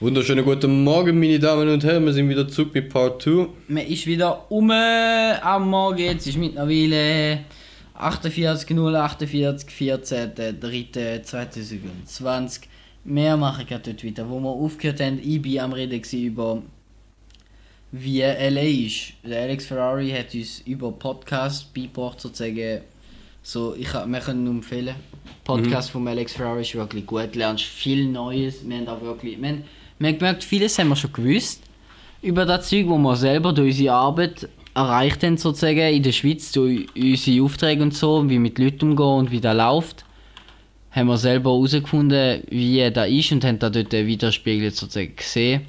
Wunderschönen guten Morgen, meine Damen und Herren. Wir sind wieder zurück mit Part 2. Man ist wieder um am Morgen. Jetzt ist mittlerweile 48 048 14. 3. 2020. Wir machen gerade dort weiter, wo wir aufgehört haben. Ich war am Reden über wie LA ist. Der Alex Ferrari hat uns über Podcast beigebracht, sozusagen. So, ich, wir können nur empfehlen. Podcast von Alex Ferrari ist wirklich gut. Du lernst viel Neues. Wir haben auch wirklich. Wir haben, wir haben gemerkt, vieles haben wir schon gewusst. Über das Zeug, wo wir selber durch unsere Arbeit erreicht haben, sozusagen in der Schweiz, durch unsere Aufträge und so, wie mit Leuten umgehen und wie das läuft, haben wir selber herausgefunden, wie das ist und haben da dort widerspiegelt sozusagen gesehen.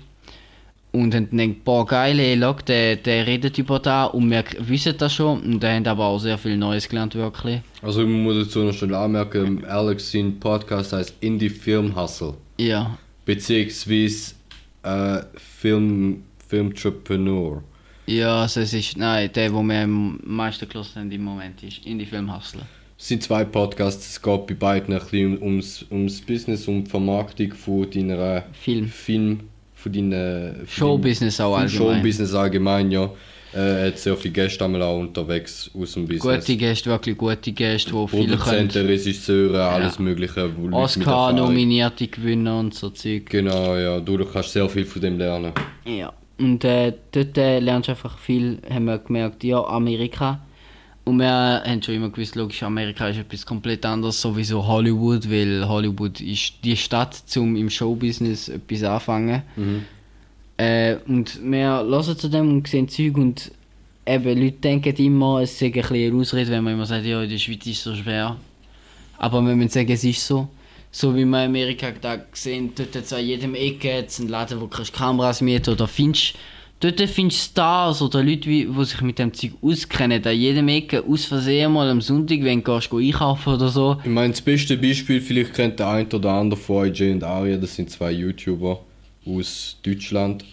Und haben dann gedacht, boah geil, ey, look, der, der redet über das und wir wissen das schon und da haben aber auch sehr viel Neues gelernt, wirklich. Also, ich muss dazu noch schnell anmerken: Alex, sein Podcast heißt Indie Film Hustle. Ja, Beziehungsweise äh, Film, Filmtrepreneur. ja, also es ist, nein, der, wo wir am meisten gehört haben im Moment ist, in die Film Hustler. Es sind zwei Podcasts, es geht bei beiden ein bisschen ums, ums Business, um die Vermarktung von deiner Film. Film, von deiner Showbusiness auch allgemein. Showbusiness allgemein, ja. Äh, Er hat sehr viele Gäste einmal auch unterwegs aus dem Business. Gute Gäste, wirklich gute Gäste, die viel Produzenten, können. Regisseure, alles mögliche. mit Erfahrung- Oscar-nominierte Gewinner und so Zeug. Genau, ja. Du, du kannst sehr viel von dem lernen. Ja. Und äh, dort äh, lernst du einfach viel, haben wir gemerkt, ja, Amerika. Und wir haben schon immer gewusst, logisch, Amerika ist etwas komplett anderes, sowieso Hollywood, weil Hollywood ist die Stadt, um im Showbusiness etwas anfangen. Äh, und wir hören zu dem und sehen Zeug und eben, Leute denken immer, es sei ein bisschen Ausrede, wenn man immer sagt, ja, in der Schweiz ist es so schwer. Aber wir müssen sagen, es ist so. So wie wir in Amerika da gesehen, dort hat es an jedem Ecke einen Laden, wo du Kameras mieten oder findest, dort findest du Stars oder Leute, die sich mit dem Zeug auskennen, an jedem Ecke aus Versehen mal am Sonntag, wenn du gehst, einkaufen oder so. Ich meine, das beste Beispiel, vielleicht kennt der ein oder andere von euch Jay und Aria, das sind zwei YouTuber aus Deutschland.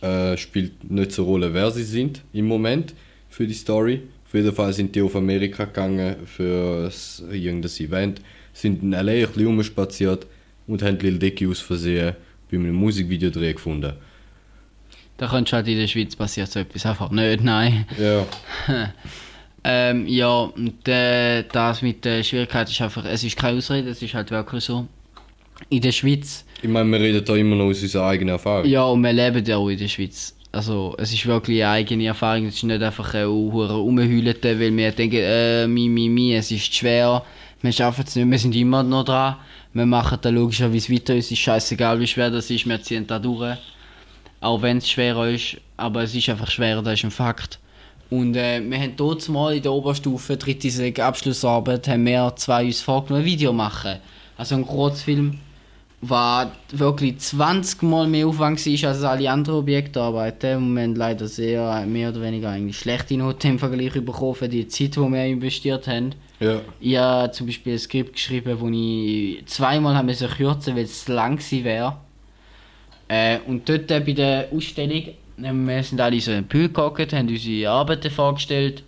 Äh, spielt nicht so eine Rolle, wer sie sind im Moment für die Story. Auf jeden Fall sind die auf Amerika gegangen für irgendein Event, sind in L.A. ein bisschen rumspaziert und haben Lil Dicky aus Versehen bei einem Musikvideodreh gefunden. Da könntest du halt in der Schweiz passiert so etwas einfach nicht, nein. Ja, Ähm, ja, und äh, das mit der Schwierigkeit ist einfach, es ist keine Ausrede, es ist halt wirklich so. In der Schweiz ich meine, wir reden da immer noch aus unserer eigenen Erfahrung. Ja, und wir leben ja auch in der Schweiz. Also, es ist wirklich eine eigene Erfahrung. Es ist nicht einfach ein Rumheulen, weil wir denken, äh, mi, mi, mi, es ist schwer. Wir schaffen es nicht, wir sind immer noch dran. Wir machen da logischerweise weiter. Es ist scheißegal, wie schwer das ist, wir ziehen da durch. Auch wenn es schwerer ist, aber es ist einfach schwerer, das ist ein Fakt. Und äh, wir haben dort mal in der Oberstufe, dritte Abschlussarbeit, haben wir zwei uns vorgenommen, ein Video machen. Also ein Kurzfilm war wirklich 20 Mal mehr Aufwand war als alle anderen Objektarbeiten. Und wir haben leider sehr, mehr oder weniger eigentlich schlechte Noten im Vergleich bekommen für die Zeit, die wir investiert haben. Ja. Ich habe zum Beispiel ein Skript geschrieben, wo ich zweimal haben müssen kürzen weil es lang gewesen wäre. Äh, und dort äh, bei der Ausstellung, äh, wir sind alle so in den Pool gehockt, haben unsere Arbeiten vorgestellt.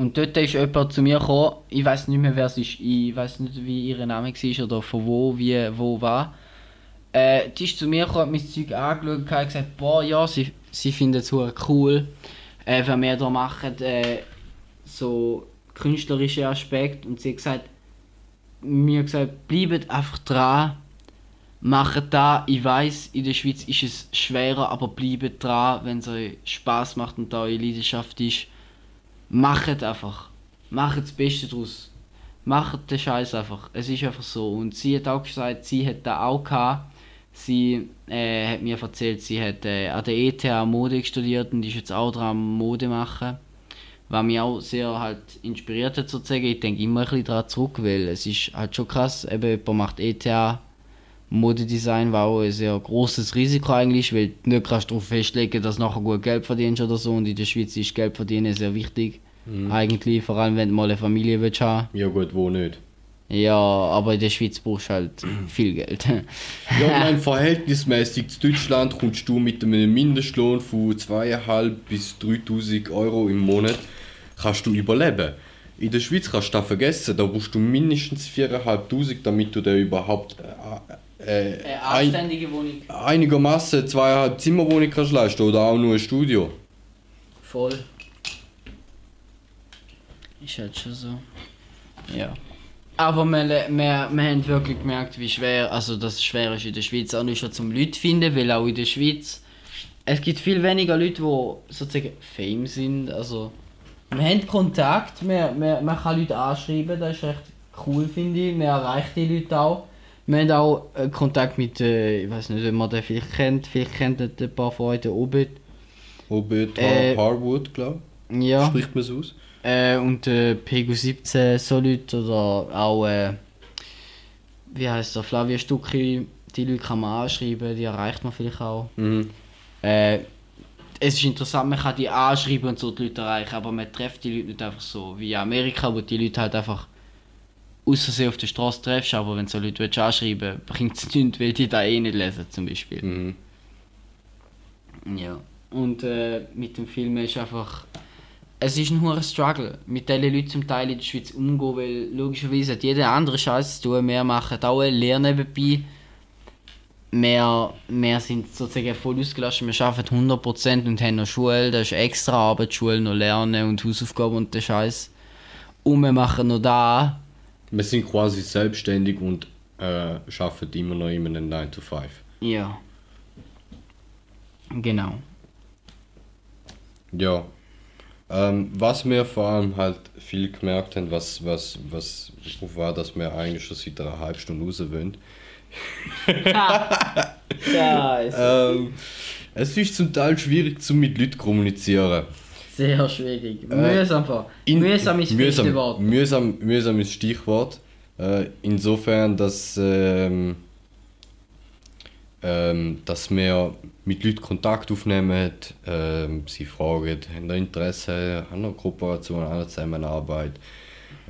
Und dort ist jemand zu mir gekommen, ich weiß nicht mehr wer es ist, ich weiß nicht wie ihr Name war oder von wo, wie, wo, war. Äh, die ist zu mir gekommen, hat mein Zeug angeschaut und gesagt, boah, ja, sie, sie findet es cool, äh, wenn wir da machen, äh, so künstlerische Aspekt und sie hat gesagt, mir gesagt, bleibt einfach dran, macht da, ich weiß, in der Schweiz ist es schwerer, aber bleibt dran, wenn es euch Spaß macht und da eure Leidenschaft ist. Macht einfach. Macht das Beste draus. Macht den Scheiß einfach. Es ist einfach so. Und sie hat auch gesagt, sie hat da auch gehabt. Sie äh, hat mir erzählt, sie hat äh, an der ETH Mode studiert und ist jetzt auch dran Mode machen. Was mich auch sehr halt inspiriert hat sozusagen. Ich denke immer ein bisschen daran zurück, weil es ist halt schon krass. Eben jemand macht ETH Modedesign, war auch ein sehr großes Risiko eigentlich, weil du nicht kannst darauf festlegen, dass du nachher gut Geld verdienst oder so. Und in der Schweiz ist Geld verdienen sehr wichtig. Eigentlich, vor allem wenn du mal eine Familie willst haben. Ja gut, wo nicht. Ja, aber in der Schweiz brauchst du halt viel Geld. Ja, ich meine, verhältnismäßig zu Deutschland kommst du mit einem Mindestlohn von 2.500 bis 3.000 Euro im Monat, kannst du überleben. In der Schweiz kannst du das vergessen, da brauchst du mindestens 4'500, damit du dir überhaupt äh, äh, Eine ein, anständige Wohnung. einigermaßen zweieinhalb Zimmerwohnung kannst leisten oder auch nur ein Studio. Voll. Ist halt schon so. Ja. Aber wir, wir, wir haben wirklich gemerkt, wie schwer, also dass es schwer ist in der Schweiz auch nicht schon zum Leute zu finden, weil auch in der Schweiz es gibt viel weniger Leute, die sozusagen Fame sind. Also wir haben Kontakt, wir, wir, man kann Leute anschreiben, das ist recht cool finde ich. Man erreicht die Leute auch. Wir haben auch äh, Kontakt mit, äh, ich weiß nicht, ob man den vielleicht kennt, vielleicht kennt ein paar von euch den Obit. Obit Äh, Harwood, glaube ich. Ja. Spricht man es aus? Äh, und äh, Pegu 17 so Leute oder auch, äh, wie heißt der, Flavia Stucki, die Leute kann man anschreiben, die erreicht man vielleicht auch. Mhm. Äh, es ist interessant, man kann die anschreiben und so die Leute erreichen, aber man trifft die Leute nicht einfach so wie in Amerika, wo die Leute halt einfach außersehen auf der Straße triffst, aber wenn du so Leute willst anschreiben bringt es nichts, weil die da eh nicht lesen zum Beispiel. Mhm. Ja. Und äh, mit dem Film ist einfach. Es ist ein hoher Struggle, mit diesen Leuten zum Teil in der Schweiz umzugehen, weil logischerweise hat jeder andere Scheiß zu tun. Wir machen auch Lehre nebenbei. Wir, wir sind sozusagen voll ausgelastet, wir arbeiten 100% und haben noch Schule, das ist extra Arbeit, Schule noch lernen und Hausaufgaben und der Scheiß. Und wir machen noch da. Wir sind quasi selbstständig und äh, arbeiten immer noch in einem 9 to 5. Ja. Genau. Ja. Ähm, was wir vor allem halt viel gemerkt haben, was, was, was war, dass wir eigentlich schon seit einer halben Stunde raus wollen. Scheiße. Ähm, es ist zum Teil schwierig, zu mit Leuten zu kommunizieren. Sehr schwierig. Mühsam. Äh, In- mühsam ist mühsam, Wort. mühsam, mühsam ist Stichwort. Äh, insofern, dass, ähm, ähm, dass wir mit Leuten Kontakt aufnehmen, ähm, sie fragen, haben ihr Interesse an einer Kooperation, an einer Zusammenarbeit,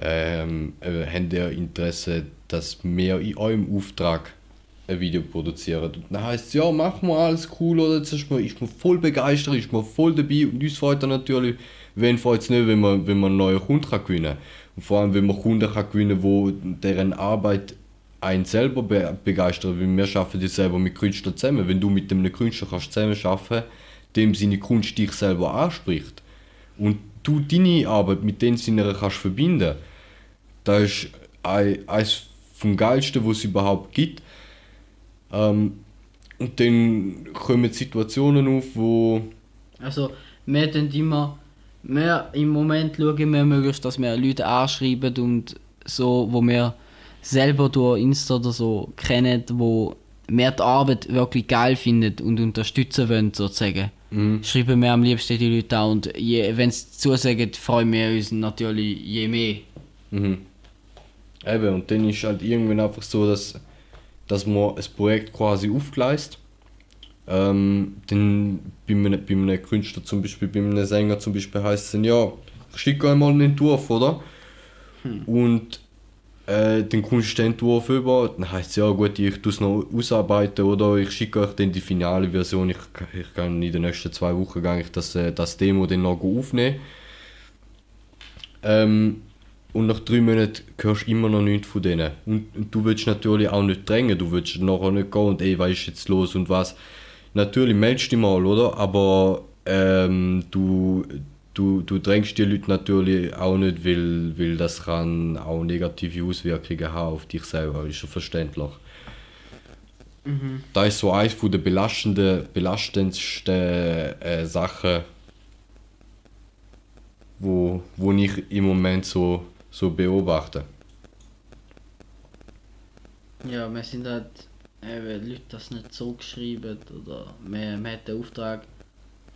ähm, äh, haben ihr Interesse, dass wir in eurem Auftrag ein Video produzieren. Und dann heisst es, ja, machen wir alles cool, oder? Jetzt ist man, ist man voll begeistert, ist man voll dabei und uns freut dann natürlich, wen freut es nicht, wenn man, wenn man neuen Kunden kann gewinnen kann. Und vor allem, wenn man Kunden kann gewinnen wo deren Arbeit einen selber be begeistert, weil wir arbeiten ja selber mit Künstlern zusammen. Wenn du mit einem Künstler kannst zusammen arbeiten, dem seine Kunst dich selber anspricht und du deine Arbeit mit dem seiner kannst verbinden, das ist ein- eines vom geilsten, was es überhaupt gibt. Ähm, und dann kommen Situationen auf, wo Also, wir tun immer. Wir, Im Moment schauen wir möglichst, dass wir Leute anschreiben und so, wo wir selber durch Insta oder so kennen, wo wir die Arbeit wirklich geil finden und unterstützen wollen, sozusagen. Schreiben wir am liebsten die Leute an und wenn sie zusagen, freuen wir uns natürlich je mehr. Mhm. Eben, und dann ist halt irgendwann einfach so, dass, dass man ein Projekt quasi aufgleist. Ähm, dann bei einem, bei einem Künstler zum Beispiel, bei einem Sänger zum Beispiel heisst es dann, ja, ich schicke einmal einen Entwurf, oder? Und den Entwurf über, dann heisst es, ja gut, ich tue es noch ausarbeiten, oder ich schicke euch dann die finale Version, ich, ich kann in den nächsten zwei Wochen gang ich das, äh, das Demo dann noch aufnehmen. Ähm, und nach drei Monaten hörst du immer noch nichts von denen. Und, und du willst natürlich auch nicht drängen, du willst nachher nicht gehen und ey, was ist jetzt los und was. Natürlich meldest du dich mal, oder? Aber ähm, du, du, du drängst die Leute natürlich auch nicht, weil, weil das kann auch negative Auswirkungen haben auf dich selber, ist ja verständlich. Da ist so eines von der belastenden, belastendsten äh, Sachen, wo, wo ich im Moment so, so beobachte. Ja, wir sind halt, eben, Leute das nicht zurückschreiben oder wir, wir haben den Auftrag,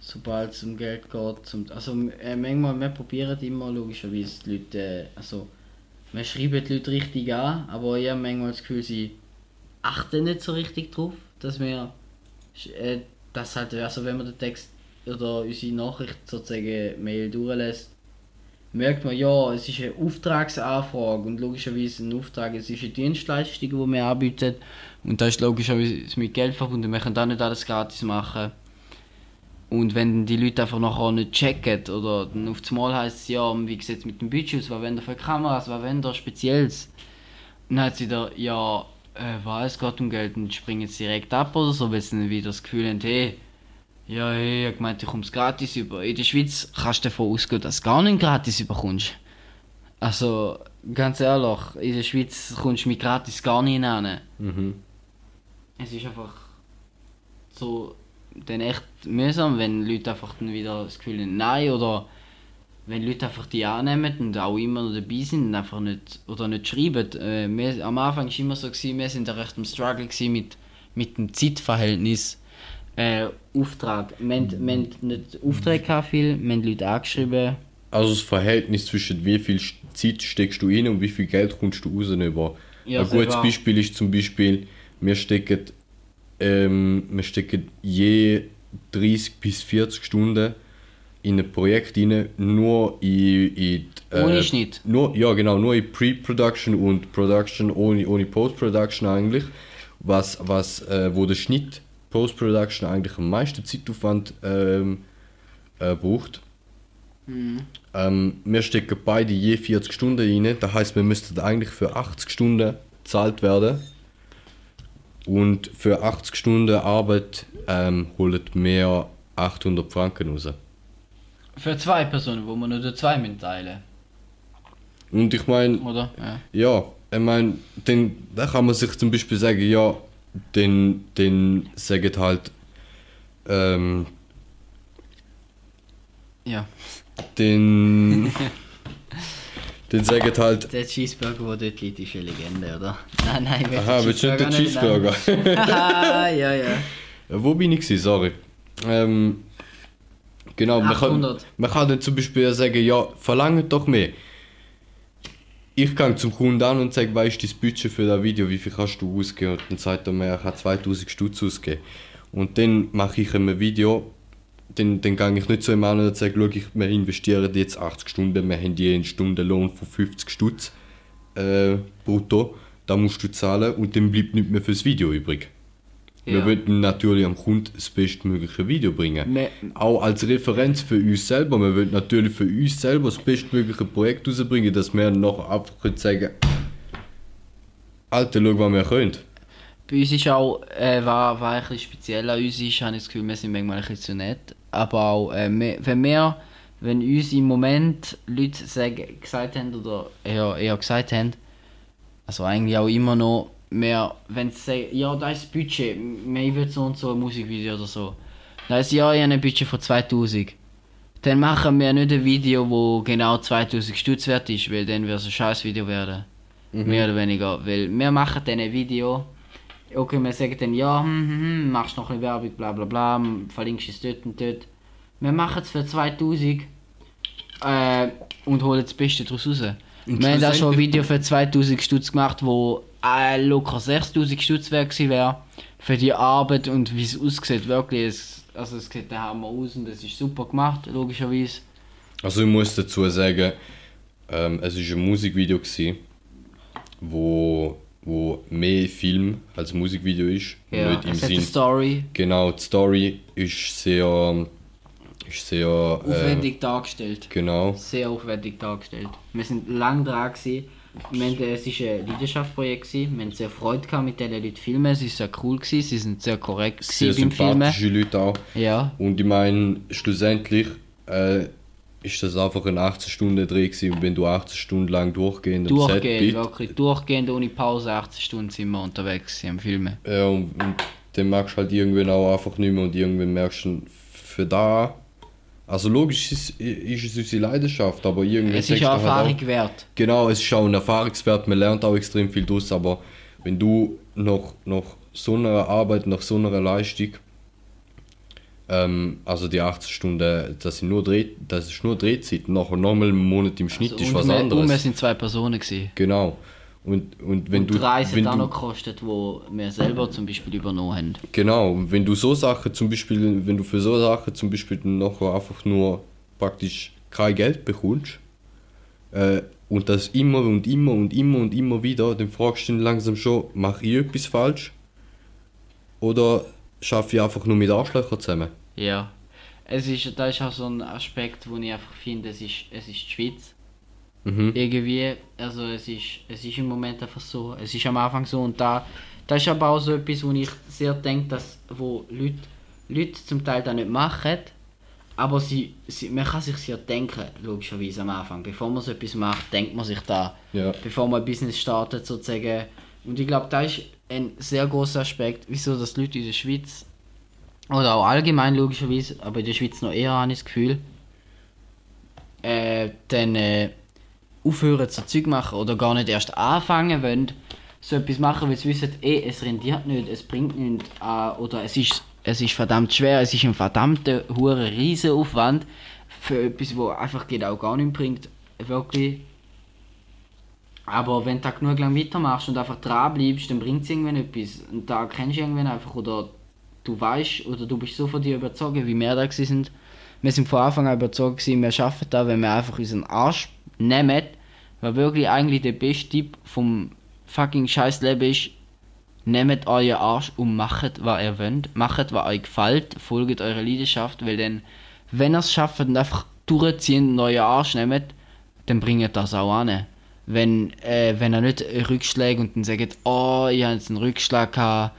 sobald es um Geld geht, zum, also äh, manchmal, wir probieren immer logischerweise die Leute, äh, also wir schreiben die Leute richtig an, aber ich habe manchmal das Gefühl, sie achten nicht so richtig drauf, dass wir, äh, das halt, also wenn man den Text oder unsere Nachricht sozusagen Mail durchlässt, merkt man, ja, es ist eine Auftragsanfrage und logischerweise ein Auftrag, es ist eine Dienstleistung, die wir anbieten und da ist logischerweise mit Geld verbunden, wir können da nicht alles gratis machen. Und wenn die Leute einfach nachher nicht checken oder dann auf das Mal heisst es, ja, wie sieht es mit dem Budget aus, was wollen für Kameras, was wollen Spezielles? Dann hat sie da, ja, äh, was, es geht um Geld und springen jetzt direkt ab oder so, weil sie dann wieder das Gefühl haben, hey, ja, hey, ich gemeint, ich komme es gratis über. In der Schweiz kannst du davon ausgehen, dass du gar nicht gratis überkommst. Also, ganz ehrlich, in der Schweiz kommst du mit gratis gar nicht hin. Mhm. Es ist einfach so dann echt mühsam, wenn Leute einfach dann wieder das Gefühl haben, nein, oder wenn Leute einfach die annehmen und auch immer noch dabei sind und einfach nicht, oder nicht schreiben. Äh, wir, am Anfang war es immer so, gewesen, wir sind da recht im Struggle mit, mit dem Zeitverhältnis. Äh, Auftrag. Wir, haben- wir haben nicht Aufträge gehabt viel, wir haben Leute angeschrieben. Also das Verhältnis zwischen wie viel Zeit steckst du rein und wie viel Geld kommst du raus über. Ja, Ein gutes. Beispiel ist zum Beispiel, wir stecken, ähm, wir stecken je 30 bis 40 Stunden in ein Projekt rein, nur in, in äh, Ohne Schnitt. Nur, ja genau, nur in Pre-Production und Production ohne, ohne Post-Production eigentlich. Was, was, äh, wo der Schnitt Post-Production eigentlich am meisten Zeitaufwand ähm, äh, braucht. Ähm, wir stecken beide je 40 Stunden rein. Das heißt, wir müssten eigentlich für 80 Stunden bezahlt werden. Und für 80 Stunden Arbeit ähm, holt mehr 800 Franken raus. Für zwei Personen, wo man nur zwei müssen teilen Und ich meine, oder? Ja. ja, ich meine, dann, dann kann man sich zum Beispiel sagen, ja, den, den sagen halt, ähm, ja. den, den sagen halt, Der Cheeseburger, der dort liegt, ist eine Legende, oder? Nein, nein, ich aha, willst du nicht den Cheeseburger? Haha, ja, ja. Ja, Wo bin ich gewesen? Sorry. Ähm, genau, man kann, 800. man kann dann zum Beispiel sagen, ja, verlangt doch mehr. Ich gehe zum Kunden an und sage, weißt du, das Budget für das Video, wie viel kannst du ausgeben? Und dann sagt er mir, ich kann 2000 Stutz ausgeben. Und dann mache ich ihm ein Video, dann, dann gehe ich nicht zu ihm an und sage, schau, ich, wir investieren jetzt 80 Stunden, wir haben je einen Stundenlohn von 50 Stutz äh, brutto, da musst du zahlen und dann bleibt nichts mehr fürs Video übrig. Wir Ja. wollten natürlich am Kunden das bestmögliche Video bringen. Me- Auch als Referenz für uns selber. Wir wollen natürlich für uns selber das bestmögliche Projekt rausbringen, dass wir noch einfach können sagen Alter, schau, was wir können. Bei uns ist auch, äh, war, war ein bisschen speziell an uns ist, habe ich das Gefühl, wir sind manchmal ein bisschen zu nett. Aber auch, äh, wir, wenn wir, wenn uns im Moment Leute sagen, gesagt haben, oder eher, eher gesagt haben, also eigentlich auch immer noch, mehr, wenn sie sagen, ja, da ist das Budget, wir wollen so und so ein Musikvideo oder so. Dann heisst ja, ich habe ein Budget von 2000. Dann machen wir nicht ein Video, wo genau 2000 Stutz wert ist, weil dann wird es ein scheiß Video werden. Mehr oder weniger. Weil wir machen dann ein Video, okay, wir sagen dann, ja, hm, hm, hm, machst noch ein bisschen Werbung, bla bla bla, verlinkst es dort und dort. Wir machen es für 2000 äh, und holen das Beste daraus raus. Wir haben auch schon ein Video für 2000 Stutz gemacht, wo äh, locker 6000 Stutz wert wäre. Für die Arbeit und wie es aussieht, wirklich. Es, also es sieht der Hammer aus und es ist super gemacht, logischerweise. Also ich muss dazu sagen, ähm, es war ein Musikvideo, gewesen, wo, wo mehr Film als Musikvideo ist. Ja, nicht im es hat eine Sinn. Story Genau, die Story ist sehr. Ist sehr. Äh, aufwendig dargestellt. genau. Sehr aufwendig dargestellt. Wir sind lang dran gewesen. Wir haben, äh, es war ein Leidenschaftsprojekt. Wir haben sehr Freude gehabt mit diesen Leuten filmen. Es war sehr cool. Gewesen. Sie sind sehr korrekt Sehr beim Filmen. sympathische Leute auch. Ja. Und ich meine, schlussendlich äh, ist das einfach ein 18-Stunden-Dreh gewesen. Und wenn du 18 Stunden lang durchgehend am Set bist, wirklich durchgehend, ohne Pause, 18 Stunden sind wir unterwegs am Filmen. Ja, und, und dann merkst du halt irgendwann auch einfach nicht mehr und irgendwann merkst du für da. Also logisch ist, ist es unsere Leidenschaft, aber irgendwann Es ist auch halt Erfahrung wert. Genau, es ist auch ein Erfahrungswert, man lernt auch extrem viel daraus, aber wenn du nach, nach so einer Arbeit, nach so einer Leistung, ähm, also die 80 Stunden, das, sind nur Dreh, das ist nur Drehzeit, nachher nochmal einen Monat im Schnitt Also, ist was wir, anderes. Und wir sind zwei Personen. Gewesen. Genau. Und, und wenn und du, wenn hat auch noch gekostet, die wir selber zum Beispiel übernommen haben. Genau, und wenn du so Sachen zum Beispiel, wenn du für so Sachen zum Beispiel nachher einfach nur praktisch kein Geld bekommst äh, und das immer und immer und immer und immer wieder, dann fragst du dich langsam schon, mache ich etwas falsch? Oder schaffe ich einfach nur mit Arschlöchern zusammen? Ja. es ist, da ist auch so ein Aspekt, wo ich einfach finde, es ist, es ist die Schweiz. Mhm. Irgendwie, also es ist, es ist im Moment einfach so, es ist am Anfang so und da, da ist aber auch so etwas, wo ich sehr denke, dass wo Leute, Leute zum Teil das nicht machen, aber sie, sie, man kann sich ja denken, logischerweise am Anfang. Bevor man so etwas macht, denkt man sich da, Ja. bevor man ein Business startet sozusagen. Und ich glaube, da ist ein sehr großer Aspekt, wieso die Leute in der Schweiz, oder auch allgemein logischerweise, aber in der Schweiz noch eher, ich das Gefühl, äh, dann äh, aufhören zu Zeug machen oder gar nicht erst anfangen wollen, so etwas machen, weil sie wissen, eh, es rendiert nicht, es bringt nichts an, oder es ist, es ist verdammt schwer, es ist ein verdammter, hure Riesenaufwand für etwas, wo einfach genau gar nichts bringt, wirklich. Aber wenn du da genug lang weitermachst und einfach dran bleibst, dann bringt es irgendwann etwas. Und da kennst du irgendwann einfach, oder du weißt, oder du bist so von dir überzeugt, wie wir da sind. Wir sind von Anfang an überzeugt gewesen, wir schaffen das, wenn wir einfach unseren Arsch nehmen, weil wirklich eigentlich der beste Tipp vom fucking scheiß Leben ist, nehmt euren Arsch und macht, was ihr wollt, macht, was euch gefällt, folgt eurer Leidenschaft, weil dann, wenn ihr es schafft und einfach durchziehen und euren Arsch nehmt, dann bringt das auch an. Wenn, äh, wenn ihr nicht Rückschläge und dann sagt, oh, ich habe jetzt einen Rückschlag gehabt,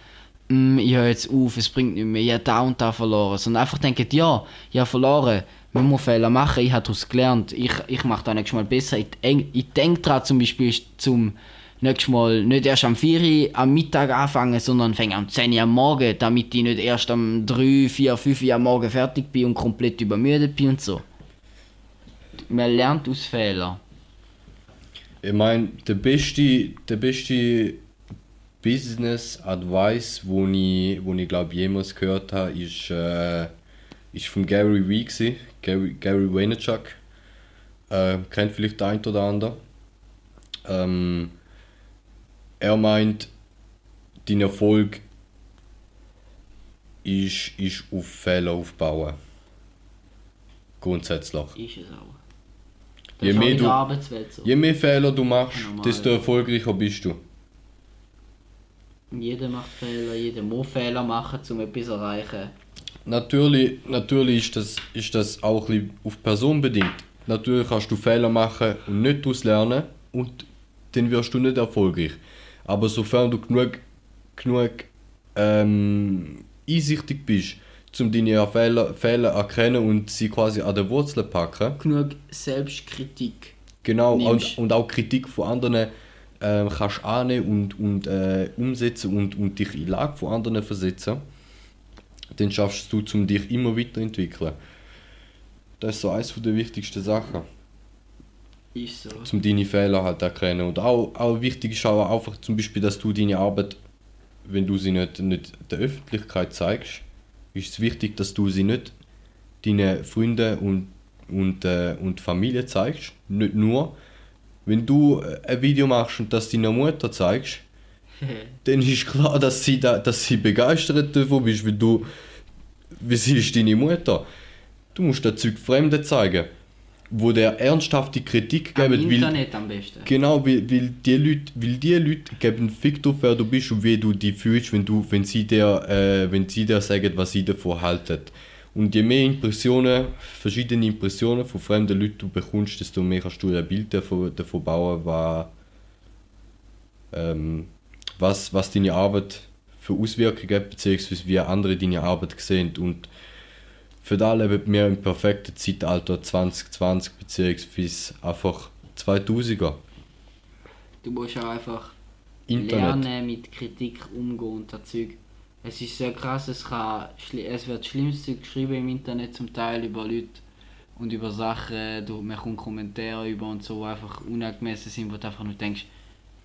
mm, ich höre jetzt auf, es bringt nicht mehr, ich habe da und da verloren. Sondern einfach denkt, ja, ich habe verloren, man muss Fehler machen, ich habe daraus gelernt, ich, ich mache das nächstes Mal besser. Ich, ich denke daran zum Beispiel zum nächstes Mal nicht erst am 4 Uhr am Mittag anfangen, sondern fange am 10 Uhr am Morgen, damit ich nicht erst am 3, 4, 5 Uhr am Morgen fertig bin und komplett übermüdet bin und so. Man lernt aus Fehlern. Ich meine, der beste, der beste Business Advice, wo ich, wo ich glaube jemals gehört habe, ist, äh, ist von Gary Vee. Gary, Gary Vaynerchuk. Äh, kennt vielleicht der ein oder andere. Ähm, er meint, dein Erfolg ist, ist auf Fehler aufbauen. Grundsätzlich. Ist es auch. Je mehr du- Arbeitswelt so. Je mehr Fehler du machst, Normal. desto erfolgreicher bist du. Jeder macht Fehler, jeder muss Fehler machen, um etwas zu erreichen. Natürlich, natürlich ist, das, ist das auch ein bisschen auf Person bedingt. Natürlich kannst du Fehler machen und nicht daraus lernen und dann wirst du nicht erfolgreich. Aber sofern du genug, genug ähm, einsichtig bist, um deine Fehler, Fehler erkennen und sie quasi an der Wurzel packen, Genug Selbstkritik. Genau, und, und auch Kritik von anderen ähm, kannst du annehmen und, und äh, umsetzen und, und dich in die Lage von anderen versetzen, dann schaffst du, um dich immer weiterentwickeln. Das ist so eines der wichtigsten Sachen, Ist so. um deine Fehler halt erkennen. Und auch, auch wichtig ist auch einfach zum Beispiel, dass du deine Arbeit, wenn du sie nicht, nicht der Öffentlichkeit zeigst, ist es wichtig, dass du sie nicht deinen Freunden und, und, äh, und Familie zeigst. Nicht nur. Wenn du äh, ein Video machst und das deiner Mutter zeigst, dann ist klar, dass sie, da, dass sie begeistert davon bist, weil du, wie sie ist deine Mutter. Du musst das Zeug Fremden zeigen, wo der ernsthafte Kritik Am geben, weil, Internet am besten. Genau, weil, weil, die Leute, weil die Leute geben Fick drauf, wer du bist und wie du dich fühlst, wenn, du, wenn, sie dir, äh, wenn sie dir sagen, was sie davon halten. Und je mehr Impressionen, verschiedene Impressionen von fremden Leuten du bekommst, desto mehr kannst du ein Bild davon, davon bauen, was, ähm, was, was deine Arbeit für Auswirkungen hat, beziehungsweise wie andere deine Arbeit sehen. Und für da leben wir im perfekten Zeitalter 2020, beziehungsweise einfach 2000er. Du musst auch einfach Internet. lernen, mit Kritik umgehen und das Zeug. Es ist sehr krass, es, kann, es wird schlimmste geschrieben im Internet zum Teil über Leute und über Sachen, du, man kommt Kommentare über und so, die einfach unangemessen sind, wo du einfach nur denkst,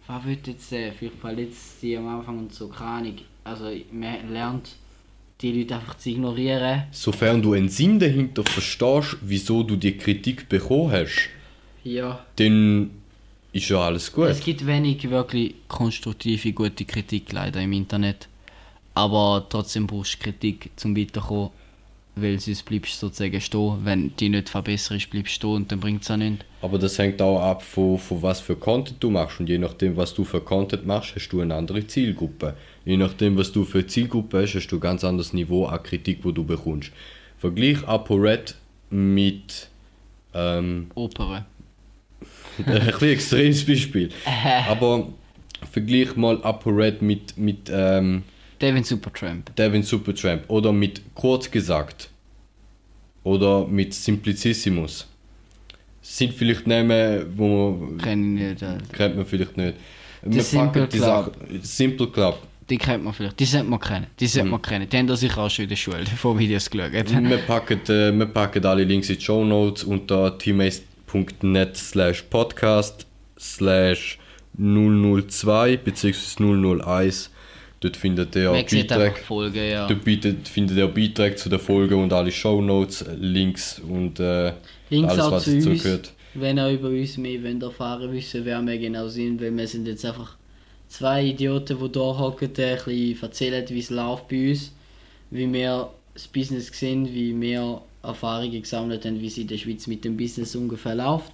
was wird jetzt der, vielleicht verletzt sie am Anfang und so, keine Ahnung. Also man lernt die Leute einfach zu ignorieren. Sofern du einen Sinn dahinter verstehst, wieso du die Kritik bekommen hast, Ja. dann ist ja alles gut. Es gibt wenig wirklich konstruktive, gute Kritik leider im Internet. Aber trotzdem brauchst du Kritik zum Weiterkommen, weil sonst bleibst du sozusagen stehen. Wenn du dich nicht verbesserst, bleibst du stehen und dann bringt es auch nichts. Aber das hängt auch ab von, von was für Content du machst. Und je nachdem, was du für Content machst, hast du eine andere Zielgruppe. Je nachdem, was du für Zielgruppe hast, hast du ein ganz anderes Niveau an Kritik, wo du bekommst. Vergleich ApoRed mit ähm, Opern. ein bisschen extremes Beispiel. Aber vergleich mal ApoRed mit, mit ähm, Devin Supertramp. Devin Supertramp oder mit kurz gesagt oder mit Simplicissimus. Sind vielleicht Namen, wo man Kenn ich nicht. kennt man vielleicht nicht. Wir Simple Club. Sache- Simple Club. Die kennt man vielleicht. Die sollte man kennen. Die sollte Mhm. man kennen. Die haben das sicher auch schon in der Schule vor Videos geschaut. wir, packen, äh, wir packen alle Links in die Show Notes unter teammates.net slash podcast slash 002 bzw. 001. Dort findet ihr einfach Beiträge. Folgen, ja. Dort findet ihr Beiträge zu der Folge und alle Show Notes, Links und äh, Links alles, auch was zu dazugehört. wenn ihr über uns mehr wollt erfahren wissen, wer wir genau sind, weil wir sind jetzt einfach zwei Idioten, die hier hocken, ein bisschen erzählen, wie es läuft bei uns, wie wir das Business sehen, wie wir Erfahrungen gesammelt haben, wie es in der Schweiz mit dem Business ungefähr läuft.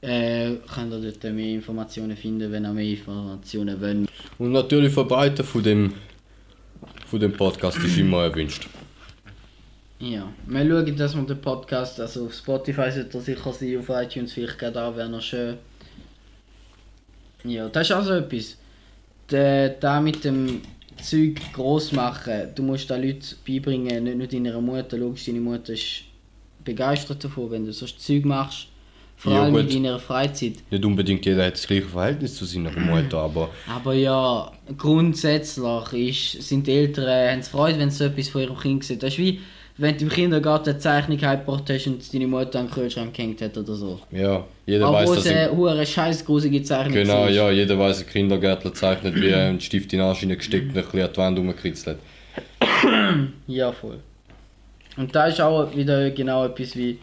Äh, könnt ihr dort mehr Informationen finden, wenn ihr mehr Informationen wollt. Und natürlich Verbreiten von dem, von dem Podcast ist immer erwünscht. Ja, wir schauen, dass wir den Podcast, also auf Spotify sollte er sicher sein, auf iTunes vielleicht gerade auch, wäre noch schön. Ja, das ist auch so etwas. Der, da mit dem Zeug gross machen, du musst da Leute beibringen, nicht nur deiner Mutter. Logisch, deine Mutter ist begeistert davon, wenn du so Zeug machst. Vor Ja, allem gut. in deiner Freizeit. Nicht unbedingt jeder hat das gleiche Verhältnis zu seiner Mutter, aber Aber ja, grundsätzlich ist, sind die Eltern haben Freude, wenn sie etwas von ihrem Kind sehen. Das ist wie, wenn du im Kindergarten eine Zeichnung heimgebracht hast und deine Mutter an den Kühlschrank gehängt hat oder so. ja, jeder weiß, dass es eine scheiß grusige Zeichnung genau, war. ja, jeder weiß, ein Kindergärtler zeichnet, wie er einen Stift in den Arsch hineingesteckt und ein bisschen an die Wand rumgekritzelt. Ja, voll. Und da ist auch wieder genau etwas wie,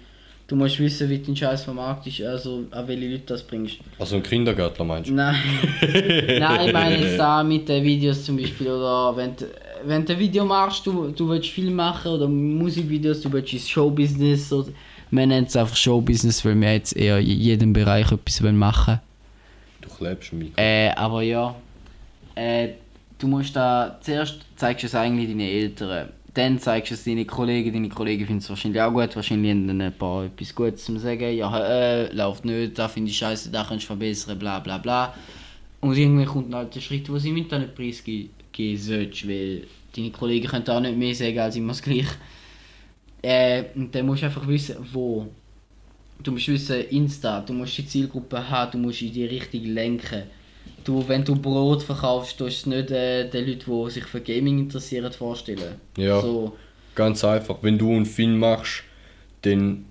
du musst wissen, wie dein Scheiß vermarktest, also an welche Leute das bringst. Also ein Kindergärtler meinst du? Nein. Nein, ich meine jetzt da mit den Videos zum Beispiel oder wenn du, wenn du ein Video machst, du, du willst Film machen oder Musikvideos, du willst ins Showbusiness oder wir nennen es einfach Showbusiness, weil wir jetzt eher in jedem Bereich etwas wollen machen. Du klebst mich. äh, aber ja, äh, du musst da zuerst zeigst du es eigentlich deinen Eltern, dann zeigst du es deinen Kollegen, deine Kollegen finden es wahrscheinlich auch gut, wahrscheinlich haben dann ein paar etwas Gutes zu sagen, ja, äh, läuft nicht, da finde ich scheiße, da kannst du verbessern, bla bla bla. Und irgendwann kommt dann halt der Schritt, wo sie im Internet preisgeben sollst, weil deine Kollegen können auch nicht mehr sagen als immer das Gleiche. Äh, und dann musst du einfach wissen, wo. Du musst wissen, Insta, du musst die Zielgruppe haben, du musst in die Richtung lenken. Du, wenn du Brot verkaufst, du es nicht äh, den Leuten, die sich für Gaming interessieren, vorstellen. Ja. So, Ganz einfach, wenn du einen Film machst, dann.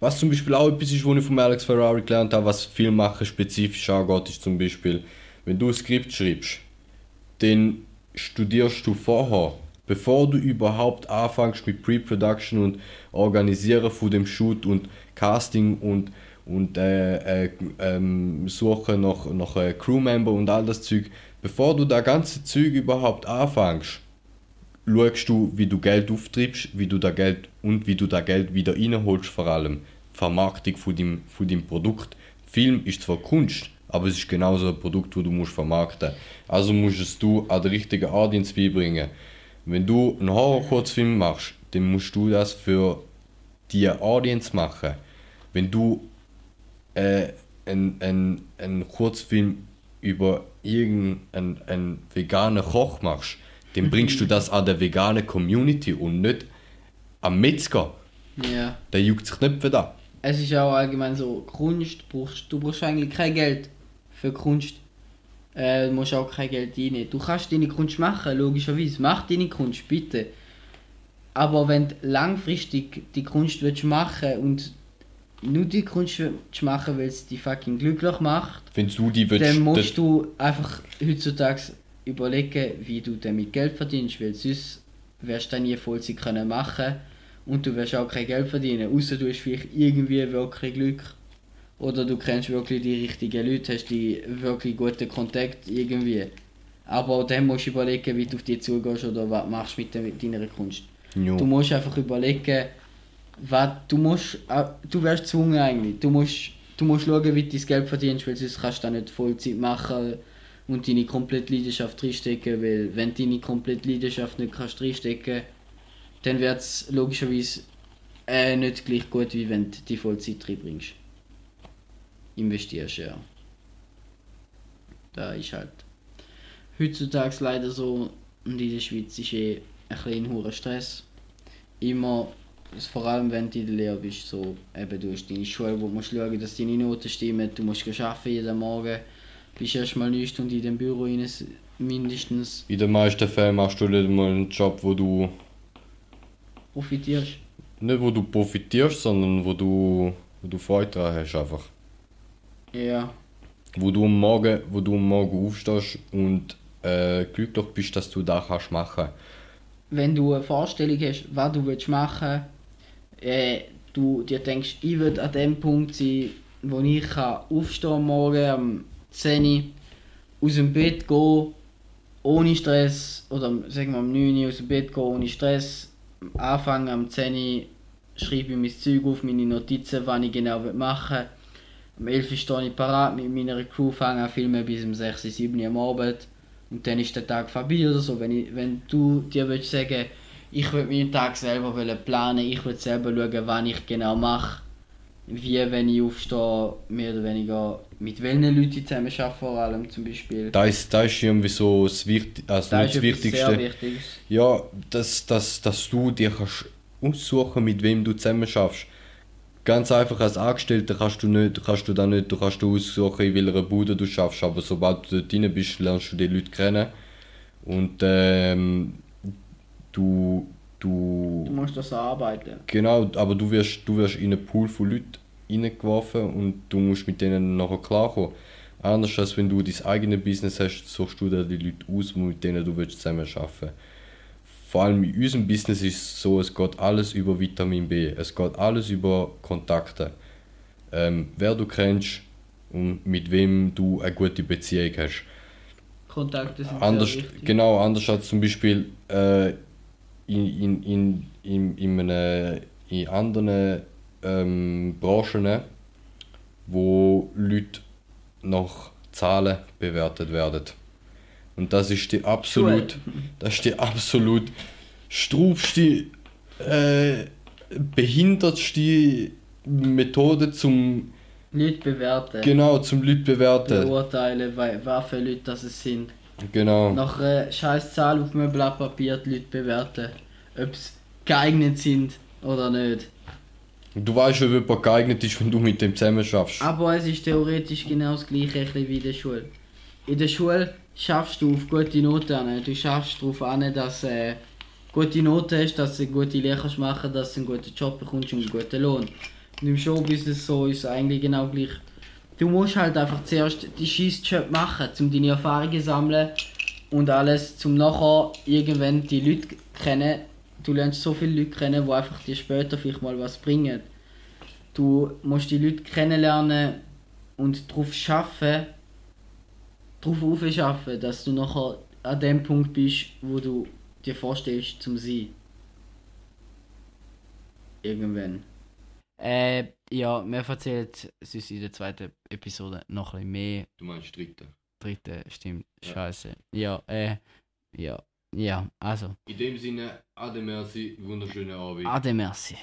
Was zum Beispiel auch etwas ist, was ich von Alex Ferrari gelernt habe, was Filmmachen spezifisch angeht, ist zum Beispiel, wenn du ein Skript schreibst, dann studierst du vorher, bevor du überhaupt anfängst mit Pre-Production und Organisieren von dem Shoot und Casting und, und äh, äh, ähm, Suchen nach, nach äh, Crewmember und all das Zeug, bevor du das ganze Zeug überhaupt anfängst, schaust du, wie du Geld auftreibst, wie du da Geld und wie du da Geld wieder reinholst, vor allem Vermarktung von deinem, von deinem Produkt. Film ist zwar Kunst, aber es ist genauso ein Produkt, das du musst vermarkten. Also musst es du an der richtigen Audience beibringen. Wenn du einen Horror-Kurzfilm machst, dann musst du das für die Audience machen. Wenn du äh, einen ein, ein Kurzfilm über irgendeinen einen veganen Koch machst, dann bringst du das an der veganen Community und nicht am Metzger. ja. Der juckt sich nicht für das. Es ist auch allgemein so, Kunst brauchst, du brauchst eigentlich kein Geld für Kunst. Äh, du musst auch kein Geld reinnehmen. Du kannst deine Kunst machen, logischerweise. Mach deine Kunst, bitte. Aber wenn du langfristig die Kunst willst machen und nur die Kunst willst machen, weil es dich fucking glücklich macht, Wenn du die willst, dann musst du einfach heutzutage überlegen, wie du damit Geld verdienst, weil sonst wirst du dann nie Vollzeit können machen und du wirst auch kein Geld verdienen, außer du hast vielleicht irgendwie wirklich Glück oder du kennst wirklich die richtigen Leute, hast die wirklich guten Kontakt irgendwie. Aber dann musst du überlegen, wie du auf die zugehst oder was machst mit, mit deiner Kunst. Ja. Du musst einfach überlegen, was du musst, äh, du wirst gezwungen eigentlich. Du musst, du musst schauen, wie du dein Geld verdienst, weil sonst kannst du da nicht Vollzeit machen und deine komplette Leidenschaft reinstecken, weil wenn du deine komplette Leidenschaft nicht kannst reinstecken, dann wird es logischerweise äh, nicht gleich gut, wie wenn du die Vollzeit reinbringst. Investierst, ja. Da ist halt heutzutage leider so und in der Schweiz ist eh ein bisschen hoher Stress. Immer, vor allem wenn du in der Lehre bist, so eben du hast deine Schule, wo du musst schauen, dass deine Noten stimmen, du musst arbeiten jeden Morgen, bist erst mal 9 Stunden in dem Büro rein, mindestens In den meisten Fällen machst du nicht mal einen Job, wo du profitierst. nicht wo du profitierst, sondern wo du, wo du Freude daran hast einfach. Ja, Wo du am Morgen, wo du am Morgen aufstehst und äh, glücklich bist, dass du das kannst machen. wenn du eine Vorstellung hast, was du willst machen äh, du dir denkst, ich will an dem Punkt sein, wo ich kann aufstehen am Morgen um 10 Uhr, aus dem Bett gehen, ohne Stress, oder sagen wir um 9 Uhr aus dem Bett gehen, ohne Stress, anfangen am 10 Uhr, schreibe ich mein Zeug auf, meine Notizen, was ich genau machen will. Um 11 Uhr stehe ich parat mit meiner Crew, fange an filmen bis um 6, 7 Uhr am Abend. Und dann ist der Tag vorbei oder so. Wenn, ich, wenn du dir willst sagen, ich will meinen Tag selber planen, ich will selber schauen, wann ich genau mache, wie wenn ich aufstehe, mehr oder weniger mit welchen Leuten zusammen arbeite, vor allem zum Beispiel. Das ist, das ist irgendwie so das, Wichtig also Das das Wichtigste. Ja, dass, dass, dass du dir kannst aussuchen mit wem du zusammen schaffst. Ganz einfach als Angestellter kannst du nicht, kannst du da nicht, du kannst du aussuchen, in welcher Bude du schaffst, aber sobald du dort drin bist, lernst du die Leute kennen. Und ähm, du, du, Du musst das arbeiten. genau, aber du wirst, du wirst in einen Pool von Leuten reingeworfen und du musst mit denen nachher klarkommen. Anders als wenn du dein eigenes Business hast, suchst du dir die Leute aus, mit denen du willst zusammen arbeiten Vor allem in unserem Business ist es so, es geht alles über Vitamin B. Es geht alles über Kontakte. Ähm, wer du kennst und mit wem du eine gute Beziehung hast. Kontakte sind Anders, genau, anders als zum Beispiel äh, in, in, in, in, in, einem, in anderen ähm, Branchen, wo Leute nach Zahlen bewertet werden. Und das ist die absolut, das ist die absolut strubste, äh, behindertste Methode zum Leute bewerten, genau zum Leute bewerten. beurteilen, was für Leute das es sind. Genau. Nach einer scheiß Zahl auf einem Blatt Papier die Leute bewerten, ob sie geeignet sind oder nicht. Du weißt, ob jemand geeignet ist, wenn du mit dem zusammen schaffst. Aber es ist theoretisch genau das gleiche wie in der Schule. In der Schule schaffst du auf gute Noten an. Du schaffst darauf an, dass du äh, gute Noten hast, dass du eine gute Lehre kannst machen dass du einen guten Job bekommst und einen guten Lohn. Und im Showbusiness so ist es eigentlich genau gleich. Du musst halt einfach zuerst die Scheiss-Job machen, um deine Erfahrungen zu sammeln und alles, um nachher irgendwann die Leute kennen. Du lernst so viele Leute kennen, die einfach dir später vielleicht mal was bringen. Du musst die Leute kennenlernen und darauf schaffen, darauf aufschaffen, dass du nachher an dem Punkt bist, wo du dir vorstellst zum sein. Irgendwann. Äh, ja, wir erzählen sonst in der zweiten Episode noch ein bisschen mehr. Du meinst dritte. Dritte, stimmt. Ja. Scheiße. Ja, äh, ja, ja, also. In dem Sinne, Ade merci, wunderschönen Abend. Ade merci.